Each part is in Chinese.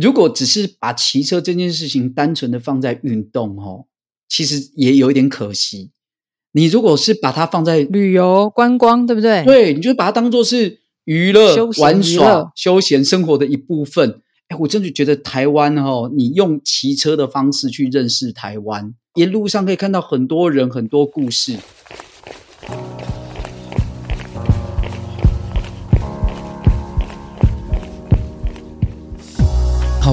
如果只是把骑车这件事情单纯的放在运动哦，其实也有一点可惜。你如果是把它放在旅游观光，对不对？对，你就把它当做是娱乐、玩耍、休闲生活的一部分。哎，我真的觉得台湾哦，你用骑车的方式去认识台湾，一路上可以看到很多人、很多故事。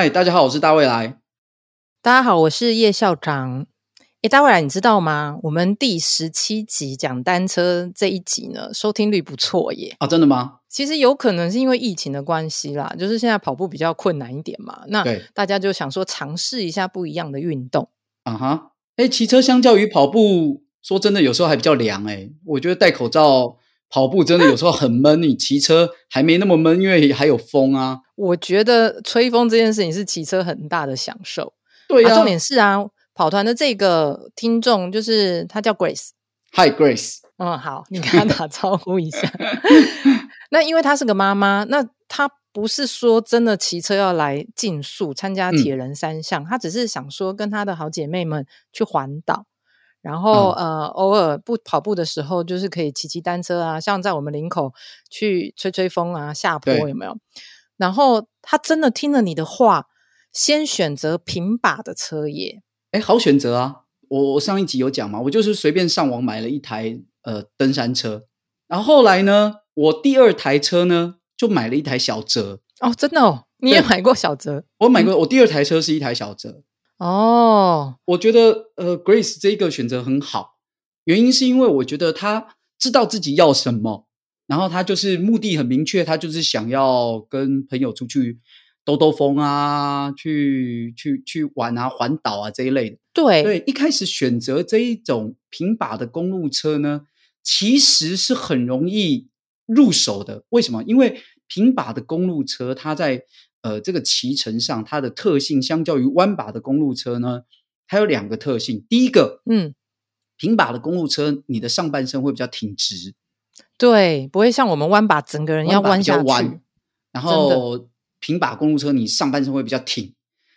嗨，大家好，我是大未来。大家好，我是叶校长。诶，大未来，你知道吗？我们第十七集讲单车这一集呢，收听率不错耶。啊，真的吗？其实有可能是因为疫情的关系啦，就是现在跑步比较困难一点嘛。那大家就想说尝试一下不一样的运动。啊哈，诶，骑车相较于跑步，说真的，有时候还比较凉诶。我觉得戴口罩。跑步真的有时候很闷，你骑车还没那么闷，因为还有风啊。我觉得吹风这件事情是骑车很大的享受。对啊，重点是啊，跑团的这个听众就是他叫 Grace。Hi Grace。嗯，好，你跟他打招呼一下。那因为他是个妈妈，那他不是说真的骑车要来竞速参加铁人三项，他、嗯、只是想说跟他的好姐妹们去环岛。然后、嗯、呃，偶尔不跑步的时候，就是可以骑骑单车啊，像在我们林口去吹吹风啊，下坡有没有？然后他真的听了你的话，先选择平把的车耶。哎，好选择啊！我我上一集有讲嘛，我就是随便上网买了一台呃登山车，然后后来呢，我第二台车呢就买了一台小折。哦，真的哦，你也买过小折？我买过，我第二台车是一台小折。哦，我觉得呃，Grace 这个选择很好，原因是因为我觉得他知道自己要什么，然后他就是目的很明确，他就是想要跟朋友出去兜兜风啊，去去去玩啊，环岛啊这一类的。对对，一开始选择这一种平把的公路车呢，其实是很容易入手的。为什么？因为平把的公路车，它在呃，这个骑乘上它的特性，相较于弯把的公路车呢，它有两个特性。第一个，嗯，平把的公路车，你的上半身会比较挺直，对，不会像我们弯把，整个人要弯下去。弯，然后平把公路车，你上半身会比较挺。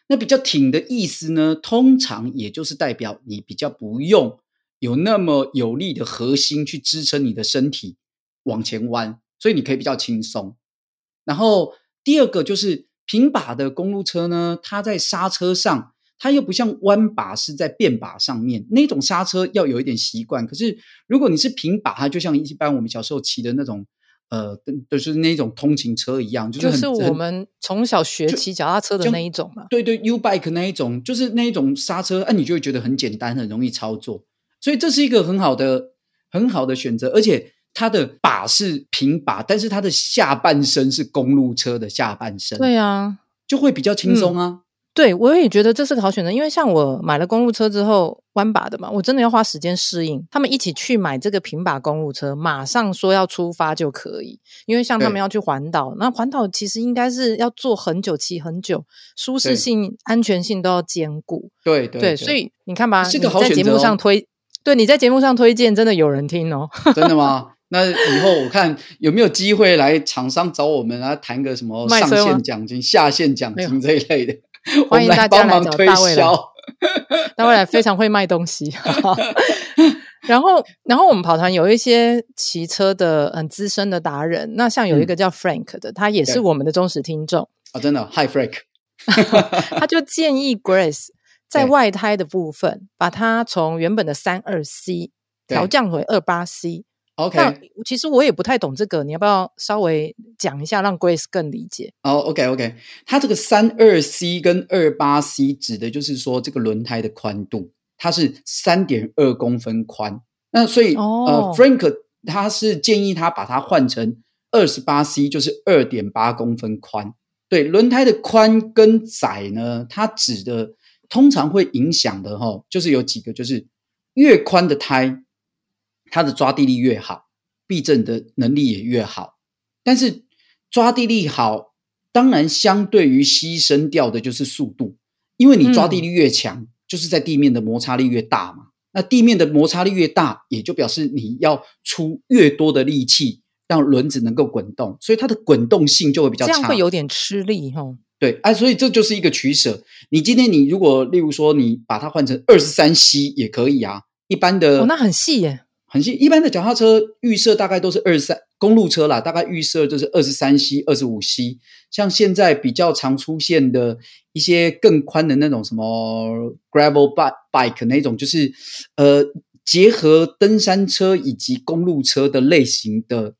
那比较挺的意思呢，通常也就是代表你比较不用有那么有力的核心去支撑你的身体往前弯，所以你可以比较轻松。然后第二个就是。平把的公路车呢，它在刹车上，它又不像弯把是在变把上面，那种刹车要有一点习惯。可是如果你是平把，它就像一般我们小时候骑的那种，呃，就是那种通勤车一样，就是就是我们从小学骑脚踏车的那一种嘛。对对，U-bike 那一种，就是那一种刹车，哎、啊，你就会觉得很简单，很容易操作。所以这是一个很好的、很好的选择，而且。它的把是平把，但是它的下半身是公路车的下半身，对啊，就会比较轻松啊。嗯、对，我也觉得这是个好选择，因为像我买了公路车之后，弯把的嘛，我真的要花时间适应。他们一起去买这个平把公路车，马上说要出发就可以，因为像他们要去环岛，那环岛其实应该是要坐很久，骑很久，舒适性、安全性都要兼顾。对对，所以你看吧，这个好选择哦。在节目上推，对，你在节目上推荐，真的有人听哦。真的吗？那以后我看有没有机会来厂商找我们来谈个什么上线奖金、下线奖金这一类的，欢迎大家来找大未 来。大未来非常会卖东西。然后，然后我们跑团有一些骑车的很资深的达人，那像有一个叫 Frank 的，嗯、他也是我们的忠实听众啊、哦，真的，Hi Frank，他就建议 Grace 在外胎的部分，把它从原本的三二 C 调降回二八 C。OK，其实我也不太懂这个，你要不要稍微讲一下，让 Grace 更理解？哦、oh，OK，OK，它这个三二 C 跟二八 C 指的就是说这个轮胎的宽度，它是三点二公分宽。那所以、oh. 呃，Frank 他是建议他把它换成二十八 C，就是二点八公分宽。对，轮胎的宽跟窄呢，它指的通常会影响的哈，就是有几个，就是越宽的胎，它的抓地力越好，避震的能力也越好。但是抓地力好，当然相对于牺牲掉的就是速度，因为你抓地力越强，嗯、就是在地面的摩擦力越大嘛。那地面的摩擦力越大，也就表示你要出越多的力气。让轮子能够滚动，所以它的滚动性就会比较差，这样会有点吃力哈。对，哎、啊，所以这就是一个取舍。你今天你如果例如说你把它换成二十三 C 也可以啊，一般的哦，那很细耶，很细。一般的脚踏车预设大概都是二十三，公路车啦，大概预设就是二十三 C、二十五 C。像现在比较常出现的一些更宽的那种什么 gravel bike bike 那种，就是呃结合登山车以及公路车的类型的。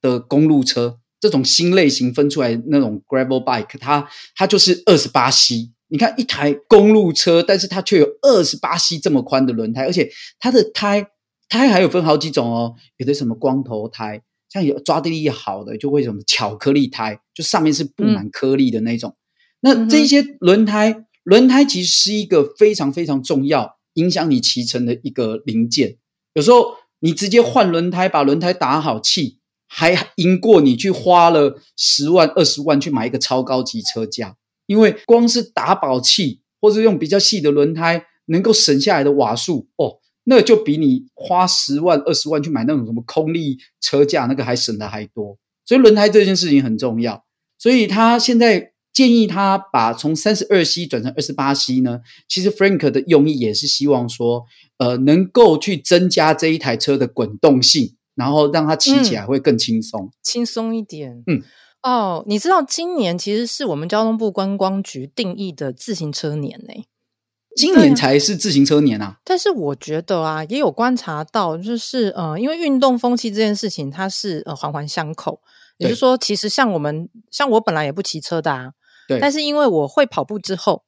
的公路车这种新类型分出来那种 gravel bike，它它就是二十八 C。你看一台公路车，但是它却有二十八 C 这么宽的轮胎，而且它的胎胎还有分好几种哦，有的什么光头胎，像有抓地力好的就会什么巧克力胎，就上面是布满颗粒的那种。嗯、那这些轮胎，轮胎其实是一个非常非常重要影响你骑乘的一个零件。有时候你直接换轮胎，把轮胎打好气。还赢过你去花了十万二十万去买一个超高级车架，因为光是打宝气或者用比较细的轮胎能够省下来的瓦数哦，那就比你花十万二十万去买那种什么空力车架那个还省的还多。所以轮胎这件事情很重要。所以他现在建议他把从三十二 C 转成二十八 C 呢，其实 Frank 的用意也是希望说，呃，能够去增加这一台车的滚动性。然后让它骑起来会更轻松，嗯、轻松一点。嗯，哦，你知道今年其实是我们交通部观光局定义的自行车年呢。今年才是自行车年啊！但是我觉得啊，也有观察到，就是呃，因为运动风气这件事情，它是呃环环相扣。也就是说，其实像我们，像我本来也不骑车的啊，对。但是因为我会跑步之后，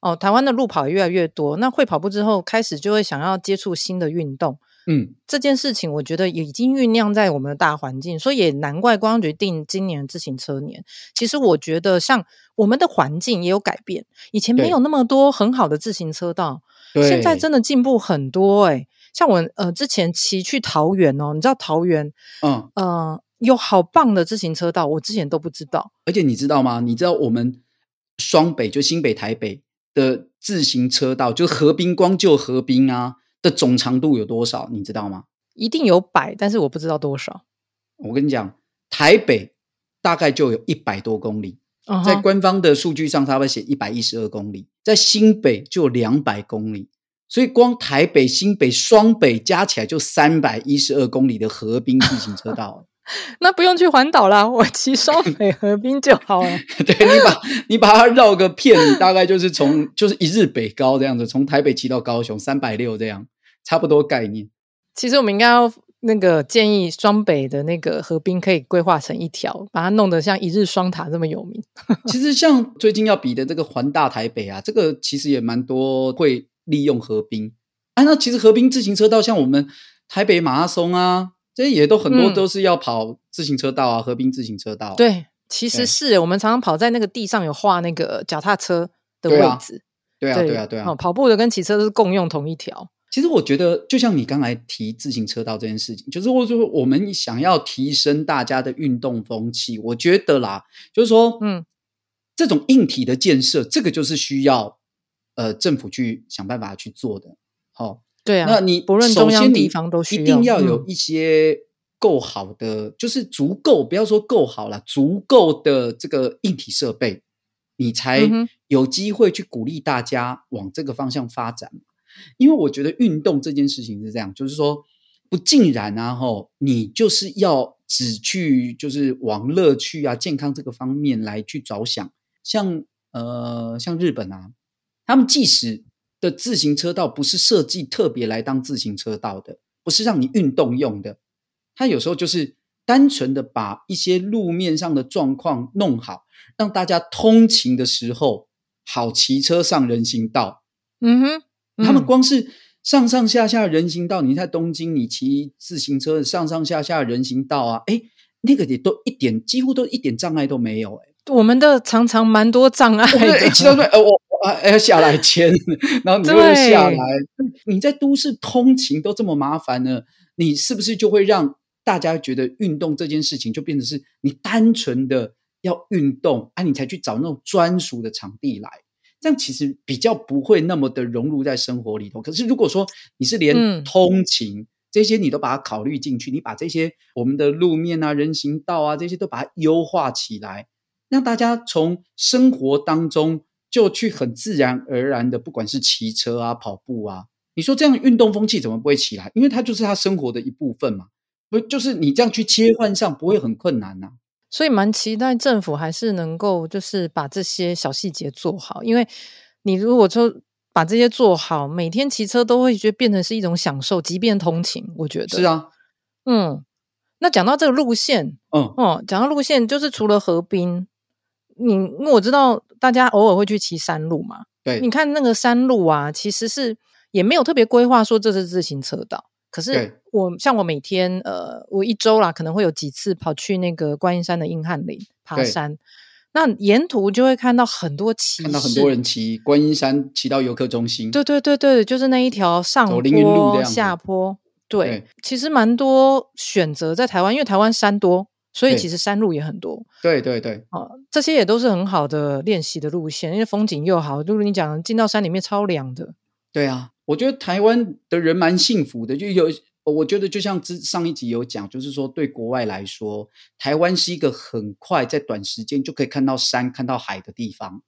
哦，台湾的路跑也越来越多，那会跑步之后，开始就会想要接触新的运动。嗯，这件事情我觉得已经酝酿在我们的大环境，所以也难怪观光局定今年自行车年。其实我觉得，像我们的环境也有改变，以前没有那么多很好的自行车道，现在真的进步很多哎、欸。像我呃之前骑去桃园哦，你知道桃园，嗯呃有好棒的自行车道，我之前都不知道。而且你知道吗？你知道我们双北就新北台北的自行车道，就河滨光就河滨啊。的总长度有多少？你知道吗？一定有百，但是我不知道多少。我跟你讲，台北大概就有一百多公里，uh-huh. 在官方的数据上，它会写一百一十二公里。在新北就有两百公里，所以光台北、新北、双北加起来就三百一十二公里的河滨自行车道。那不用去环岛啦，我骑双 北河滨就好了。对，你把你把它绕个片，你大概就是从就是一日北高这样子，从台北骑到高雄三百六这样，差不多概念。其实我们应该要那个建议双北的那个河滨可以规划成一条，把它弄得像一日双塔这么有名。其实像最近要比的这个环大台北啊，这个其实也蛮多会利用河滨。啊，那其实河滨自行车道像我们台北马拉松啊。这也都很多都是要跑自行车道啊，嗯、河滨自行车道。对，其实是我们常常跑在那个地上有画那个脚踏车的位置。对啊，对啊，对啊，对啊。跑步的跟骑车都是共用同一条。其实我觉得，就像你刚才提自行车道这件事情，就是我说我们想要提升大家的运动风气，我觉得啦，就是说，嗯，这种硬体的建设，这个就是需要呃政府去想办法去做的。好、哦。对啊，那你不论中央地方都需要，一定要有一些够好的，嗯、就是足够，不要说够好了，足够的这个硬体设备，你才有机会去鼓励大家往这个方向发展。嗯、因为我觉得运动这件事情是这样，就是说不尽然啊，吼，你就是要只去就是往乐趣啊、健康这个方面来去着想。像呃，像日本啊，他们即使的自行车道不是设计特别来当自行车道的，不是让你运动用的。它有时候就是单纯的把一些路面上的状况弄好，让大家通勤的时候好骑车上人行道。嗯哼，嗯，他们光是上上下下人行道，你在东京你骑自行车上上下下人行道啊，诶，那个也都一点几乎都一点障碍都没有诶。我们的常常蛮多障碍的。骑到那，呃，我要下来签，然后你又下来。你在都市通勤都这么麻烦呢，你是不是就会让大家觉得运动这件事情就变成是你单纯的要运动啊，你才去找那种专属的场地来？这样其实比较不会那么的融入在生活里头。可是如果说你是连通勤，嗯这些你都把它考虑进去，你把这些我们的路面啊、人行道啊这些都把它优化起来，让大家从生活当中就去很自然而然的，不管是骑车啊、跑步啊，你说这样运动风气怎么不会起来？因为它就是他生活的一部分嘛，不就是你这样去切换上不会很困难呐、啊？所以蛮期待政府还是能够就是把这些小细节做好，因为你如果说。把这些做好，每天骑车都会觉得变成是一种享受，即便通勤，我觉得是啊，嗯。那讲到这个路线，嗯哦，讲到路线，就是除了河滨，你因为我知道大家偶尔会去骑山路嘛，对，你看那个山路啊，其实是也没有特别规划说这是自行车道，可是我像我每天呃，我一周啦可能会有几次跑去那个观音山的硬汉岭爬山。那沿途就会看到很多骑，看到很多人骑观音山，骑到游客中心。对对对对，就是那一条上坡下坡。对，对其实蛮多选择在台湾，因为台湾山多，所以其实山路也很多。对对对，啊，这些也都是很好的练习的路线，因为风景又好。就是你讲进到山里面超凉的。对啊，我觉得台湾的人蛮幸福的，就有。我觉得就像之上一集有讲，就是说对国外来说，台湾是一个很快在短时间就可以看到山、看到海的地方。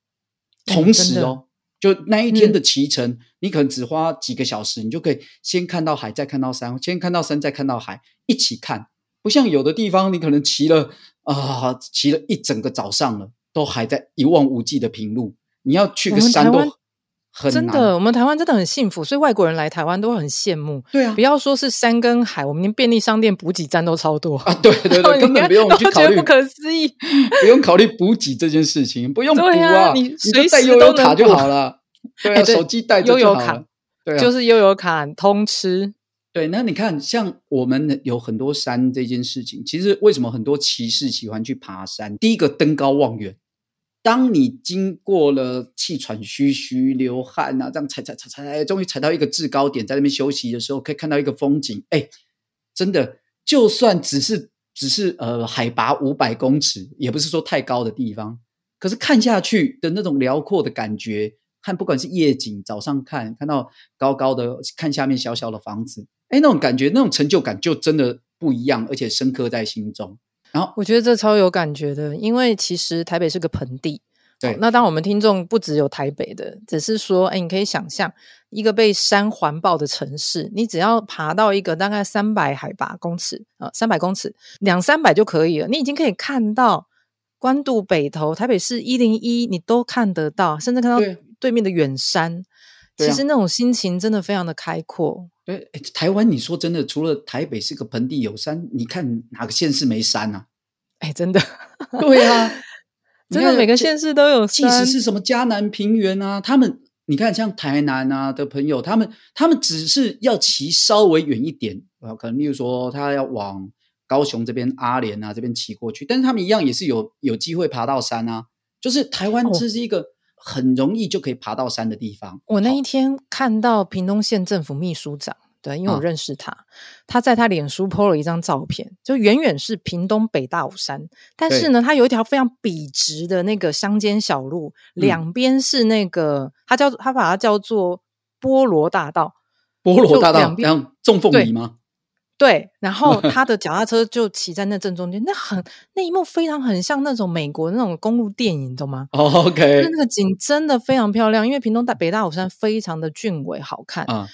同时哦，就那一天的骑程，嗯，你可能只花几个小时，你就可以先看到海，再看到山，先看到山，再看到海，一起看。不像有的地方，你可能骑了啊，骑了一整个早上了，都还在一望无际的平路，你要去个山都。真的，我们台湾真的很幸福，所以外国人来台湾都会很羡慕。对啊，不要说是山跟海，我们连便利商店补给站都超多啊！对对 对，根本不用去考虑，不可思议，不用考虑补给这件事情，不用补啊，啊，你随时带悠游卡就好了。对啊，手机带悠游卡，对啊，就是悠游卡通吃。对，那你看，像我们有很多山这件事情，其实为什么很多骑士喜欢去爬山？第一个登高望远。当你经过了气喘吁吁、流汗啊，这样踩踩踩踩，终于踩到一个制高点，在那边休息的时候，可以看到一个风景。哎，真的，就算只是只是呃海拔五百公尺，也不是说太高的地方，可是看下去的那种辽阔的感觉，看不管是夜景，早上看看到高高的，看下面小小的房子，哎，那种感觉，那种成就感就真的不一样，而且深刻在心中。然后我觉得这超有感觉的，因为其实台北是个盆地。对，那当我们听众不只有台北的，只是说，哎，你可以想象一个被山环抱的城市，你只要爬到一个大概三百海拔公尺啊，三百公尺，两三百就可以了，你已经可以看到关渡北头、台北市一零一，你都看得到，甚至看到对面的远山。其实那种心情真的非常的开阔。对，台湾，你说真的，除了台北是个盆地有山，你看哪个县市没山啊？哎，真的，对啊，真的每个县市都有山。即使是什么嘉南平原啊，他们你看像台南啊的朋友，他们他们只是要骑稍微远一点啊，可能例如说他要往高雄这边阿莲啊这边骑过去，但是他们一样也是有有机会爬到山啊。就是台湾这是一个。哦很容易就可以爬到山的地方。我那一天看到屏东县政府秘书长，对，因为我认识他，啊、他在他脸书 po 了一张照片，就远远是屏东北大武山，但是呢，他有一条非常笔直的那个乡间小路，两边是那个，他叫他把它叫做菠萝大道，菠萝大道，两边种凤梨吗？对，然后 他的脚踏车就骑在那正中间，那很那一幕非常很像那种美国那种公路电影，懂吗？OK，那个景真的非常漂亮，因为屏东大北大武山非常的俊伟好看。啊，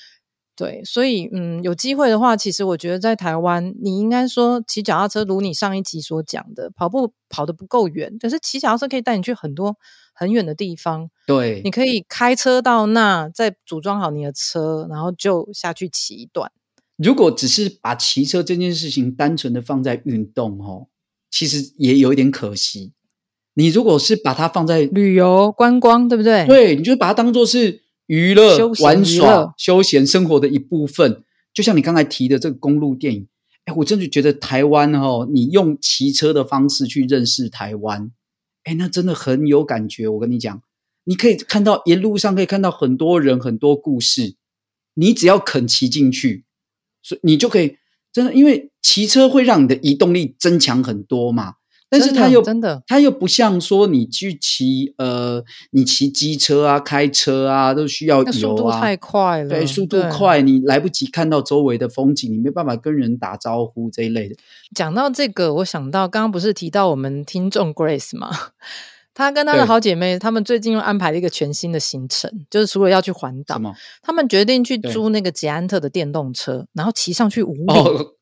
对，所以嗯，有机会的话，其实我觉得在台湾，你应该说骑脚踏车，如你上一集所讲的，跑步跑得不够远，可是骑脚踏车可以带你去很多很远的地方。对，你可以开车到那，再组装好你的车，然后就下去骑一段。如果只是把骑车这件事情单纯的放在运动哦，其实也有一点可惜。你如果是把它放在旅游观光，对不对？对，你就把它当做是娱乐、玩耍、休闲生活的一部分。就像你刚才提的这个公路电影，哎，我真的觉得台湾哦，你用骑车的方式去认识台湾，哎，那真的很有感觉。我跟你讲，你可以看到沿路上可以看到很多人很多故事，你只要肯骑进去，所以你就可以真的，因为骑车会让你的移动力增强很多嘛。但是它又真的，它又不像说你去骑呃，你骑机车啊、开车啊，都需要油啊，速度太快了。对，速度快，你来不及看到周围的风景，你没办法跟人打招呼这一类的。讲到这个，我想到刚刚不是提到我们听众 Grace 吗？她跟她的好姐妹，她们最近又安排了一个全新的行程，就是除了要去环岛，她们决定去租那个捷安特的电动车，然后骑上去五岭。哦，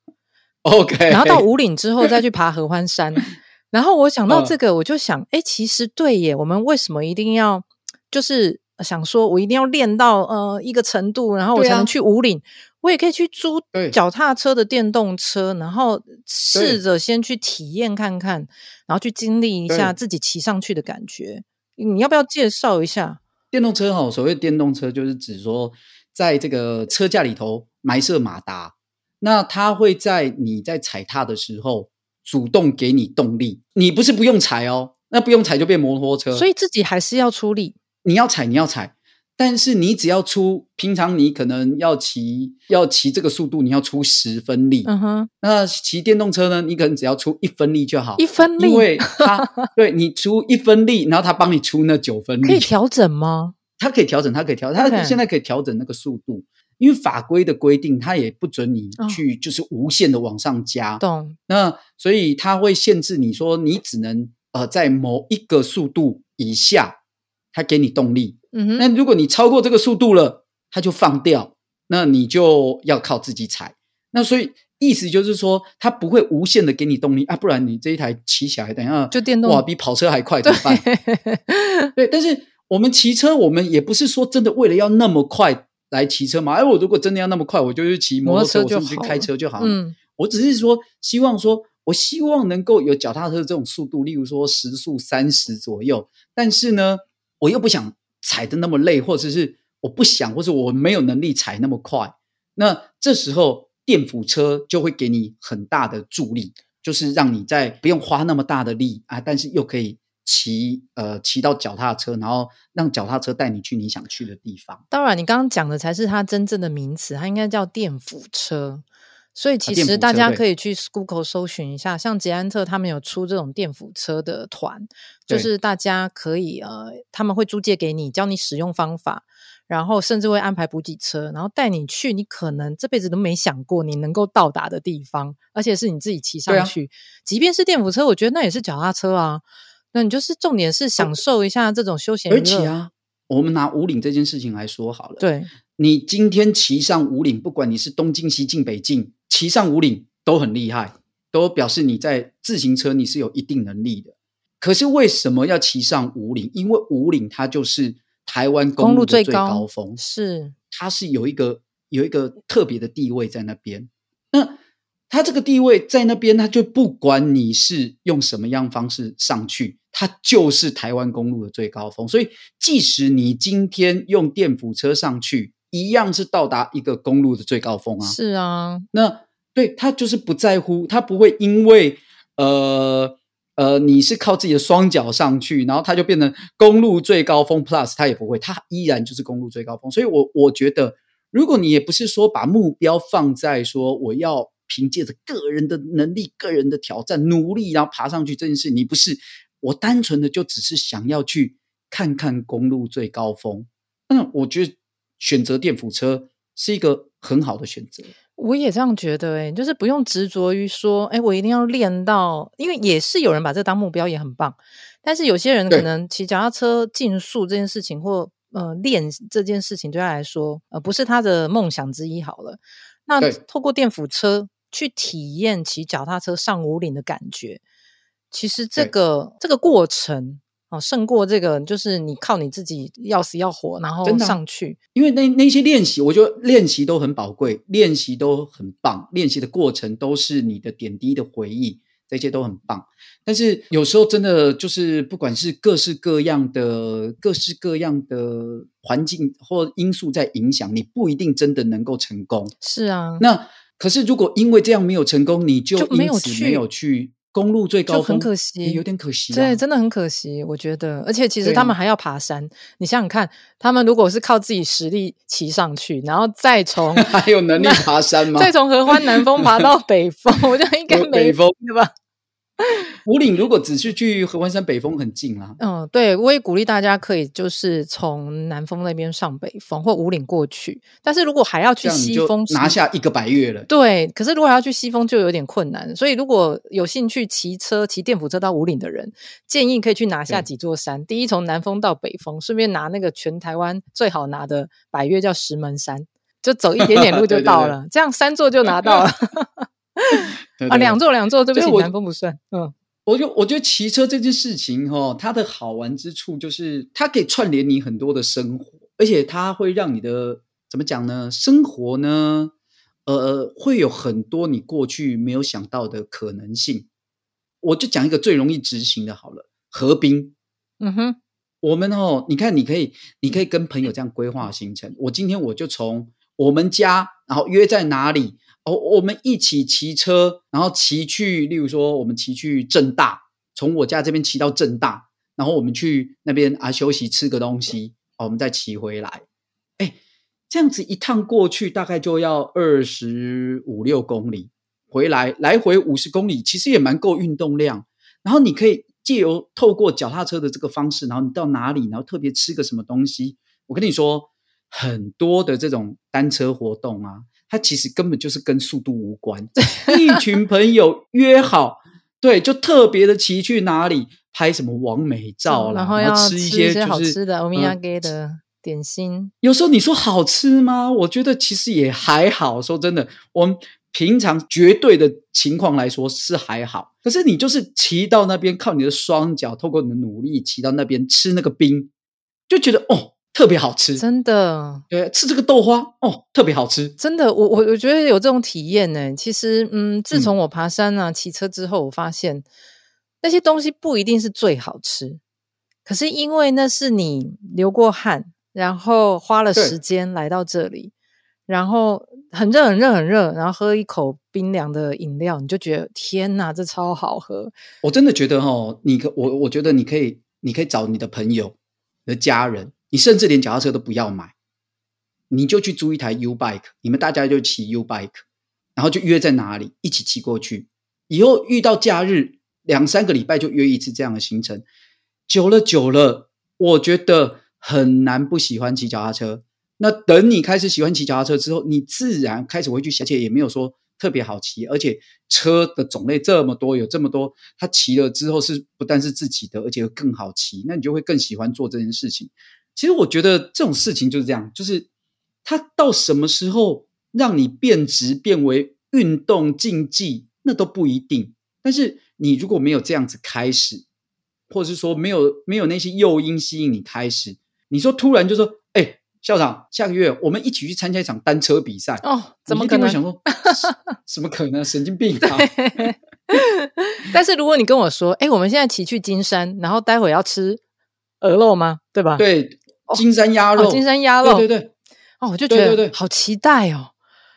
OK，然后到五岭之后再去爬合欢山。然后我想到这个，我就想，哎、嗯，其实对耶，我们为什么一定要，就是想说，我一定要练到呃一个程度，然后我才能去五岭？啊、我也可以去租脚踏车的电动车，然后试着先去体验看看，然后去经历一下自己骑上去的感觉。你要不要介绍一下电动车？哈，所谓电动车就是指说，在这个车架里头埋设马达，那它会在你在踩踏的时候。主动给你动力，你不是不用踩哦，那不用踩就变摩托车，所以自己还是要出力。你要踩，你要踩，但是你只要出，平常你可能要骑要骑这个速度，你要出十分力。嗯哼，那骑电动车呢，你可能只要出一分力就好，一分力，因为它 对你出一分力，然后它帮你出那九分力，可以调整吗？它可以调整，它可以调，它现在可以调整那个速度。因为法规的规定，它也不准你去就是无限的往上加。懂、哦。那所以它会限制你说，你只能呃在某一个速度以下，它给你动力。嗯哼。那如果你超过这个速度了，它就放掉，那你就要靠自己踩。那所以意思就是说，它不会无限的给你动力啊，不然你这一台骑起来，等一下就电动哇，比跑车还快怎么办？对，但是我们骑车，我们也不是说真的为了要那么快。来骑车嘛？哎，我如果真的要那么快，我就去骑摩托车，我甚至去开车就好了。嗯，我只是说，希望说，我希望能够有脚踏车这种速度，例如说时速三十左右。但是呢，我又不想踩的那么累，或者是我不想，或者我没有能力踩那么快。那这时候电辅车就会给你很大的助力，就是让你在不用花那么大的力啊，但是又可以。骑呃骑到脚踏车，然后让脚踏车带你去你想去的地方。当然，你刚刚讲的才是它真正的名词，它应该叫电辅车。所以其实大家可以去 Google 搜寻一下，像捷安特他们有出这种电辅车的团，就是大家可以呃他们会租借给你，教你使用方法，然后甚至会安排补给车，然后带你去你可能这辈子都没想过你能够到达的地方，而且是你自己骑上去。啊、即便是电辅车，我觉得那也是脚踏车啊。那你就是重点是享受一下这种休闲，而且啊，我们拿五岭这件事情来说好了。对，你今天骑上五岭，不管你是东进西进北进，骑上五岭都很厉害，都表示你在自行车你是有一定能力的。可是为什么要骑上五岭？因为五岭它就是台湾公路的最高峰，高是它是有一个有一个特别的地位在那边。那它这个地位在那边，它就不管你是用什么样方式上去。它就是台湾公路的最高峰，所以即使你今天用电辅车上去，一样是到达一个公路的最高峰啊。是啊，那对他就是不在乎，他不会因为呃呃你是靠自己的双脚上去，然后他就变成公路最高峰 Plus，他也不会，他依然就是公路最高峰。所以我我觉得，如果你也不是说把目标放在说我要凭借着个人的能力、个人的挑战、努力，然后爬上去这件事，你不是。我单纯的就只是想要去看看公路最高峰，那我觉得选择电辅车是一个很好的选择。我也这样觉得，诶，就是不用执着于说，诶，我一定要练到，因为也是有人把这当目标，也很棒。但是有些人可能骑脚踏车竞速这件事情，或呃练这件事情对他来说，呃不是他的梦想之一。好了，那透过电辅车去体验骑脚踏车上五岭的感觉。其实这个这个过程啊，胜过这个就是你靠你自己要死要活，然后上去。因为那那些练习，我觉得练习都很宝贵，练习都很棒，练习的过程都是你的点滴的回忆，这些都很棒。但是有时候真的就是，不管是各式各样的、各式各样的环境或因素在影响，你不一定真的能够成功。是啊，那可是如果因为这样没有成功，你就因此没有去。公路最高峰，很可惜，有点可惜，对，真的很可惜，我觉得。而且其实他们还要爬山，你想想看，他们如果是靠自己实力骑上去，然后再从 还有能力爬山吗？再从合欢南峰爬到北峰，我觉得应该没北峰对吧？武岭如果只是去合欢山北峰很近啦，嗯，对，我也鼓励大家可以就是从南峰那边上北峰或五岭过去，但是如果还要去西峰，拿下一个百岳了。对，可是如果还要去西峰就有点困难，所以如果有兴趣骑车骑电辅车到五岭的人，建议可以去拿下几座山。第一，从南峰到北峰，顺便拿那个全台湾最好拿的百岳叫石门山，就走一点点路 就到了，对对对，这样三座就拿到了。对对啊，两座两座，对不起，南风不算。嗯，我就我觉得骑车这件事情哈、哦，它的好玩之处就是它可以串联你很多的生活，而且它会让你的怎么讲呢？生活呢，呃，会有很多你过去没有想到的可能性。我就讲一个最容易执行的，好了，河滨。嗯哼，我们哦，你看，你可以，你可以跟朋友这样规划行程。我今天我就从我们家，然后约在哪里？哦，我们一起骑车，然后骑去，例如说，我们骑去正大，从我家这边骑到正大，然后我们去那边啊休息，吃个东西，哦，我们再骑回来。哎，这样子一趟过去大概就要二十五六公里，回来来回五十公里，其实也蛮够运动量。然后你可以借由透过脚踏车的这个方式，然后你到哪里，然后特别吃个什么东西。我跟你说，很多的这种单车活动啊。它其实根本就是跟速度无关，一群朋友约好，对，就特别的骑去哪里拍什么完美照啦，然后要吃一些就是好吃的欧米亚给的点心。有时候你说好吃吗？我觉得其实也还好。说真的，我们平常绝对的情况来说是还好。可是你就是骑到那边，靠你的双脚，透过你的努力骑到那边吃那个冰，就觉得哦。特别好吃，真的。对，吃这个豆花哦，特别好吃，真的。我我我觉得有这种体验呢。其实，嗯，自从我爬山啊、骑车之后，我发现那些东西不一定是最好吃，可是因为那是你流过汗，然后花了时间来到这里，然后很热很热很热，然后喝一口冰凉的饮料，你就觉得天哪，这超好喝。我真的觉得哦，你可我我觉得你可以，你可以找你的朋友、你的家人。你甚至连脚踏车都不要买，你就去租一台 U bike，你们大家就骑 U bike，然后就约在哪里一起骑过去。以后遇到假日，两三个礼拜就约一次这样的行程。久了久了，我觉得很难不喜欢骑脚踏车。那等你开始喜欢骑脚踏车之后，你自然开始会去，而且也没有说特别好骑，而且车的种类这么多，有这么多，他骑了之后是不但是自己的，而且更好骑，那你就会更喜欢做这件事情。其实我觉得这种事情就是这样，就是它到什么时候让你变质变为运动竞技，那都不一定。但是你如果没有这样子开始，或者是说没有没有那些诱因吸引你开始，你说突然就说，哎，校长，下个月我们一起去参加一场单车比赛哦，怎么可能？想说，怎么可能？神经病啊！但是如果你跟我说，哎，我们现在骑去金山，然后待会要吃鹅肉吗？对吧？对。金山鸭肉，哦，金山鸭肉，对对对，哦，我就觉得好期待哦，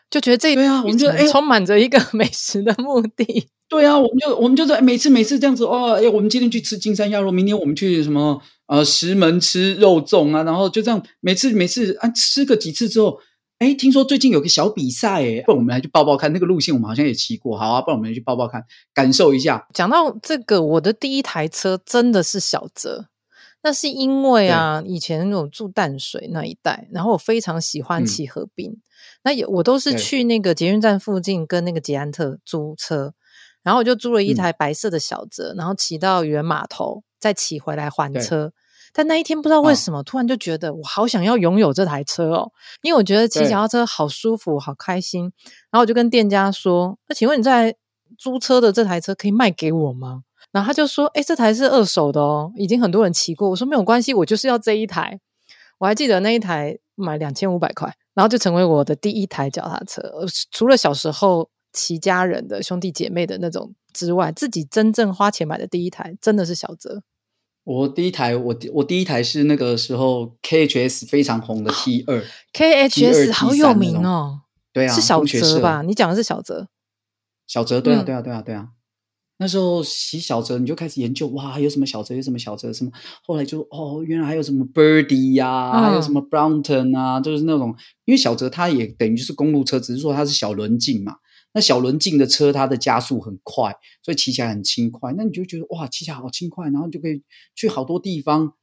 就觉得这对啊，我们就充满着一个 美食的目的。对啊，我们就我们就是每次每次这样子哦，哎，我们今天去吃金山鸭肉，明天我们去什么呃石门吃肉粽啊，然后就这样每次每次啊吃个几次之后，哎，听说最近有个小比赛，哎，不然我们来去报报看那个路线，我们好像也骑过，好啊，不然我们去报报看，感受一下。讲到这个，我的第一台车真的是小泽。那是因为啊，以前我住淡水那一带，然后我非常喜欢骑河滨。嗯、那也我都是去那个捷运站附近跟那个捷安特租车，然后我就租了一台白色的小泽，嗯、然后骑到渔人码头，再骑回来还车。但那一天不知道为什么，哦、突然就觉得我好想要拥有这台车哦，因为我觉得骑脚踏车好舒服，好开心。然后我就跟店家说：“那请问你在租车的这台车可以卖给我吗？”然后他就说：“哎，这台是二手的哦，已经很多人骑过。”我说：“没有关系，我就是要这一台。”我还记得那一台买两千五百块，然后就成为我的第一台脚踏车。除了小时候骑家人的兄弟姐妹的那种之外，自己真正花钱买的第一台真的是小泽。我第一台，我我第一台是那个时候 KHS 非常红的 T 二，KHS 好有名哦。对啊，是小泽吧？你讲的是小泽？小泽，对啊，对啊，对啊，对啊。那时候骑小折，你就开始研究哇，有什么小折，有什么小折，什么后来就哦，原来还有什么 Birdy 呀、啊，嗯、还有什么 Brompton 啊，就是那种，因为小折它也等于就是公路车，只是说它是小轮径嘛。那小轮径的车，它的加速很快，所以骑起来很轻快。那你就觉得哇，骑起来好轻快，然后就可以去好多地方。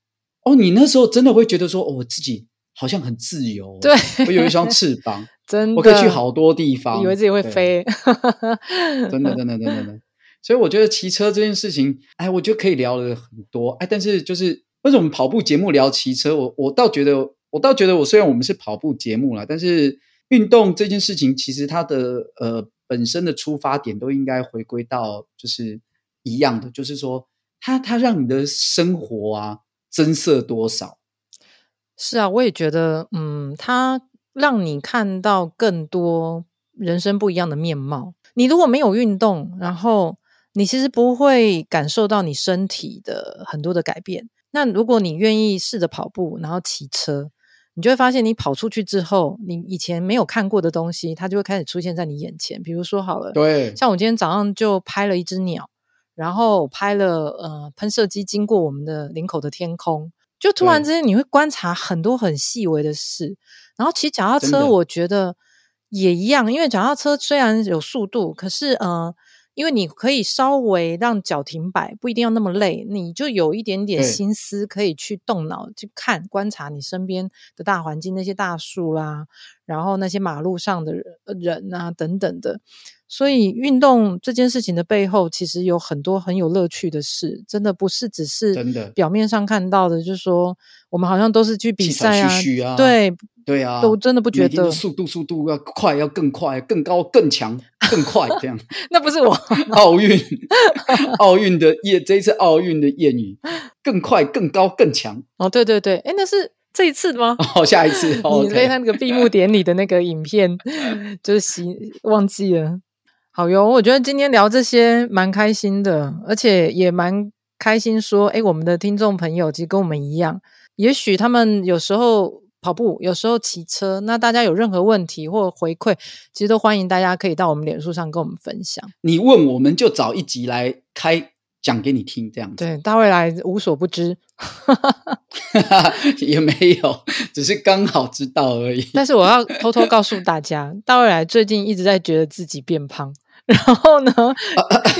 哦，你那时候真的会觉得说，哦，我自己好像很自由。对，我有一双翅膀，真的，我可以去好多地方。以为自己会飞，真的，真的，真的，真的。所以我觉得骑车这件事情，哎，我觉得可以聊的很多。哎，但是就是为什么跑步节目聊骑车？我我倒觉得，我倒觉得，我虽然我们是跑步节目啦，但是运动这件事情，其实它的呃。本身的出发点都应该回归到就是一样的，就是说，它它让你的生活啊增色多少？是啊，我也觉得，嗯，它让你看到更多人生不一样的面貌。你如果没有运动，然后你其实不会感受到你身体的很多的改变。那如果你愿意试着跑步，然后骑车。你就会发现，你跑出去之后，你以前没有看过的东西，它就会开始出现在你眼前。比如说，好了，对，像我今天早上就拍了一只鸟，然后拍了呃喷射机经过我们的领口的天空，就突然之间你会观察很多很细微的事。然后骑脚踏车，我觉得也一样，因为脚踏车虽然有速度，可是呃。因为你可以稍微让脚停摆，不一定要那么累，你就有一点点心思可以去动脑去看观察你身边的大环境，那些大树啦，然后那些马路上的人啊等等的。所以运动这件事情的背后，其实有很多很有乐趣的事，真的不是只是表面上看到的，就是说我们好像都是去比赛啊，对对啊，都真的不觉得速度速度要快，要更快，更高，更强，更快这样。那不是我 奥运 奥运的谚，这一次奥运的谚语，更快、更高、更强。哦，对对对，哎，那是这一次吗？哦，下一次。哦、你被他那个闭幕典礼的那个影片，就是洗忘记了。好哟，我觉得今天聊这些蛮开心的，而且也蛮开心说，诶，我们的听众朋友其实跟我们一样，也许他们有时候跑步，有时候骑车，那大家有任何问题或回馈，其实都欢迎大家可以到我们脸书上跟我们分享。你问我们就找一集来开讲给你听，这样子。对，大未来无所不知，也没有，只是刚好知道而已。但是我要偷偷告诉大家，大未来最近一直在觉得自己变胖。然后呢？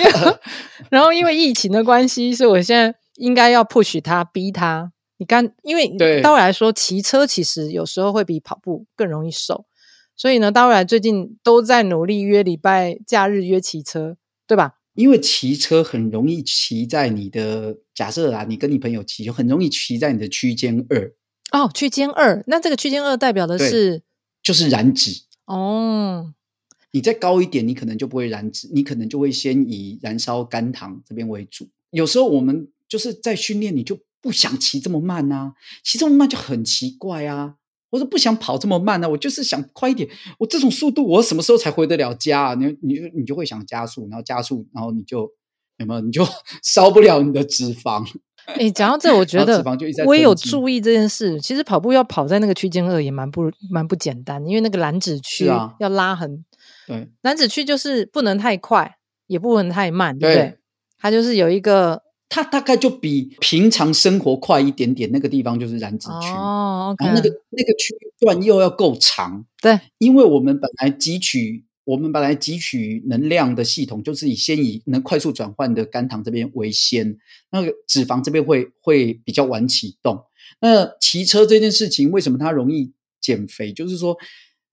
然后因为疫情的关系，所以我现在应该要 push 他，逼他。你刚因为对大未来说，骑车其实有时候会比跑步更容易瘦，所以呢，大未来最近都在努力约礼拜假日约骑车，对吧？因为骑车很容易骑在你的假设啊，你跟你朋友骑就很容易骑在你的区间二哦，区间二。那这个区间二代表的是就是燃脂哦。你再高一点，你可能就不会燃脂，你可能就会先以燃烧肝糖这边为主。有时候我们就是在训练，你就不想骑这么慢啊，骑这么慢就很奇怪啊。我说不想跑这么慢啊，我就是想快一点。我这种速度，我什么时候才回得了家啊？你你你就会想加速，然后加速，然后你就有没有？你就 烧不了你的脂肪。哎，讲到这，我 觉得我也有注意这件事。其实跑步要跑在那个区间二也蛮不蛮不简单，因为那个蓝脂区要拉很。对，蓝脂区就是不能太快，也不能太慢，对不对？它就是有一个，它大概就比平常生活快一点点，那个地方就是燃脂区哦。然后那个那个区段又要够长，对，因为我们本来汲取我们本来汲取能量的系统就是以先以能快速转换的肝糖这边为先，那个脂肪这边会会比较晚启动。那骑车这件事情为什么它容易减肥？就是说，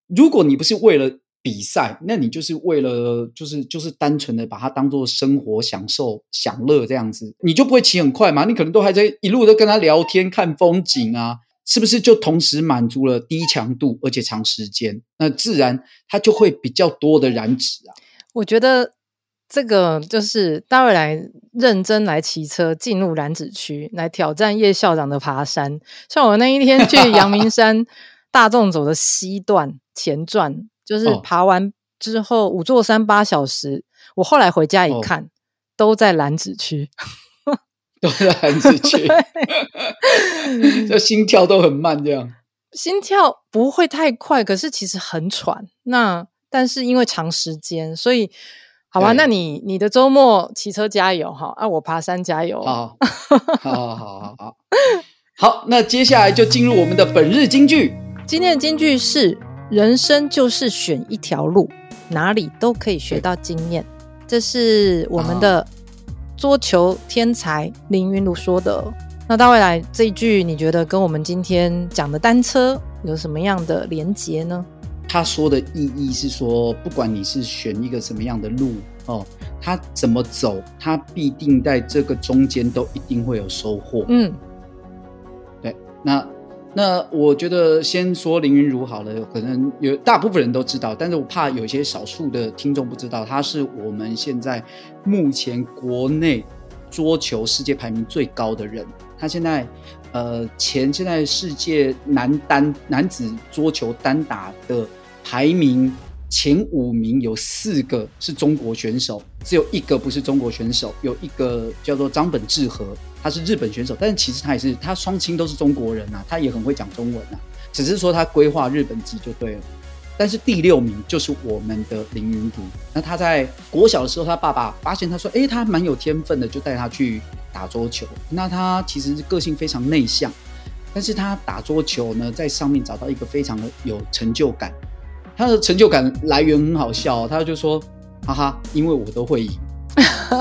如果你不是为了比赛，那你就是为了，就是就是单纯的把它当做生活享受享乐这样子，你就不会骑很快嘛？你可能都还在一路都跟他聊天看风景啊，是不是就同时满足了低强度而且长时间？那自然它就会比较多的燃脂啊。我觉得这个就是大未来认真来骑车进入燃脂区来挑战叶校长的爬山，像我那一天去阳明山 大众走的西段前传。就是爬完之后、哦、五座山八小时，我后来回家一看，哦、都在蓝子区，都在蓝子区，这心跳都很慢，这样心跳不会太快，可是其实很喘。那但是因为长时间，所以好吧，那你你的周末骑车加油哈，啊，我爬山加油。好，好好好好好。好，那接下来就进入我们的本日金句。今天的金句是：人生就是选一条路，哪里都可以学到经验。这是我们的桌球天才林云儒说的。那到未来这一句，你觉得跟我们今天讲的单车有什么样的连结呢？他说的意义是说，不管你是选一个什么样的路哦，他怎么走，他必定在这个中间都一定会有收获。嗯，对。那那我觉得先说林云儒好了，可能有大部分人都知道，但是我怕有些少数的听众不知道，他是我们现在目前国内桌球世界排名最高的人。他现在。呃，前现在世界男单男子桌球单打的排名前五名有四个是中国选手，只有一个不是中国选手，有一个叫做张本智和，他是日本选手，但是其实他也是他双亲都是中国人啊，他也很会讲中文啊，只是说他规划日本籍就对了。但是第六名就是我们的林云儒，那他在国小的时候，他爸爸发现他说，诶，他蛮有天分的，就带他去打桌球。那他其实是个性非常内向，但是他打桌球呢，在上面找到一个非常的有成就感。他的成就感来源很好笑，他就说，哈哈，因为我都会赢，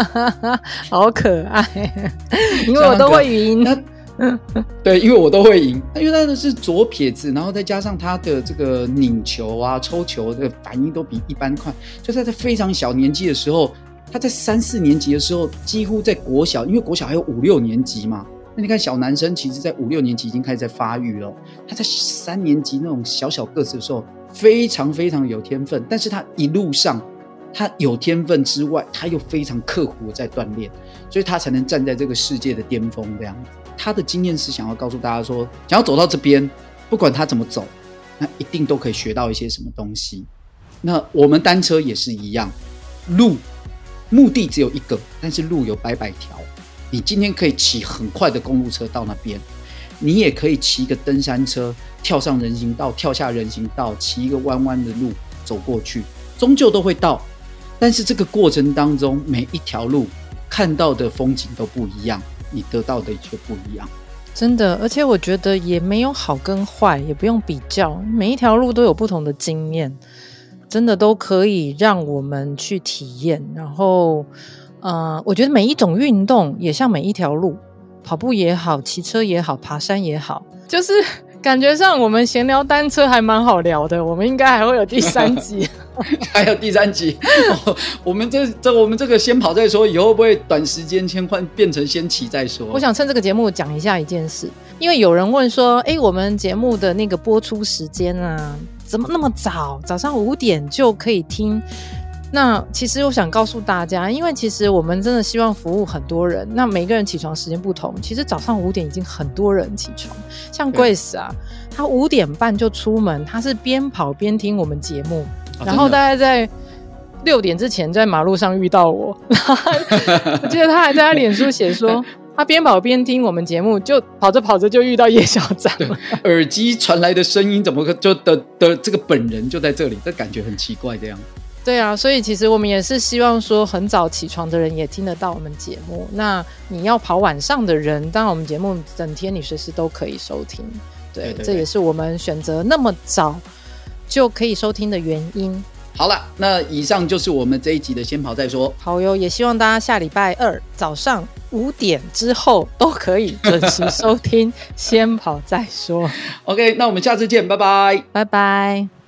好可爱，因为我都会赢。对，因为我都会赢，因为他的是左撇子，然后再加上他的这个拧球啊、抽球的反应都比一般快，就在他非常小年纪的时候，他在三四年级的时候，几乎在国小，因为国小还有五六年级嘛，那你看小男生其实在五六年级已经开始在发育了，他在三年级那种小小个子的时候，非常非常有天分，但是他一路上他有天分之外，他又非常刻苦的在锻炼，所以他才能站在这个世界的巅峰这样子。他的经验是想要告诉大家说，想要走到这边，不管他怎么走，那一定都可以学到一些什么东西。那我们单车也是一样，路目的只有一个，但是路有百百条。你今天可以骑很快的公路车到那边，你也可以骑一个登山车，跳上人行道，跳下人行道，骑一个弯弯的路走过去，终究都会到。但是这个过程当中，每一条路看到的风景都不一样。你得到的却不一样，真的，而且我觉得也没有好跟坏，也不用比较，每一条路都有不同的经验，真的都可以让我们去体验。然后，呃，我觉得每一种运动也像每一条路，跑步也好，骑车也好，爬山也好，就是。感觉上我们闲聊单车还蛮好聊的，我们应该还会有第三集，还有第三集。哦、我们这这我们这个先跑再说，以后会不会短时间先换变成先骑再说？我想趁这个节目讲一下一件事，因为有人问说，哎，我们节目的那个播出时间啊，怎么那么早？早上五点就可以听？那其实我想告诉大家，因为其实我们真的希望服务很多人。那每个人起床时间不同，其实早上五点已经很多人起床。像 Grace 啊，他五点半就出门，他是边跑边听我们节目，哦、然后大概在六点之前在马路上遇到我。我记得他还在他脸书写说，他边跑边听我们节目，就跑着跑着就遇到叶校长了。耳机传来的声音怎么就的的这个本人就在这里？这感觉很奇怪，这样。对啊，所以其实我们也是希望说，很早起床的人也听得到我们节目。那你要跑晚上的人，当然我们节目整天你随时都可以收听。对，对对对，这也是我们选择那么早就可以收听的原因。好了，那以上就是我们这一集的先跑再说。好哟，也希望大家下礼拜二早上五点之后都可以准时收听先跑再说。OK，那我们下次见，拜拜，拜拜。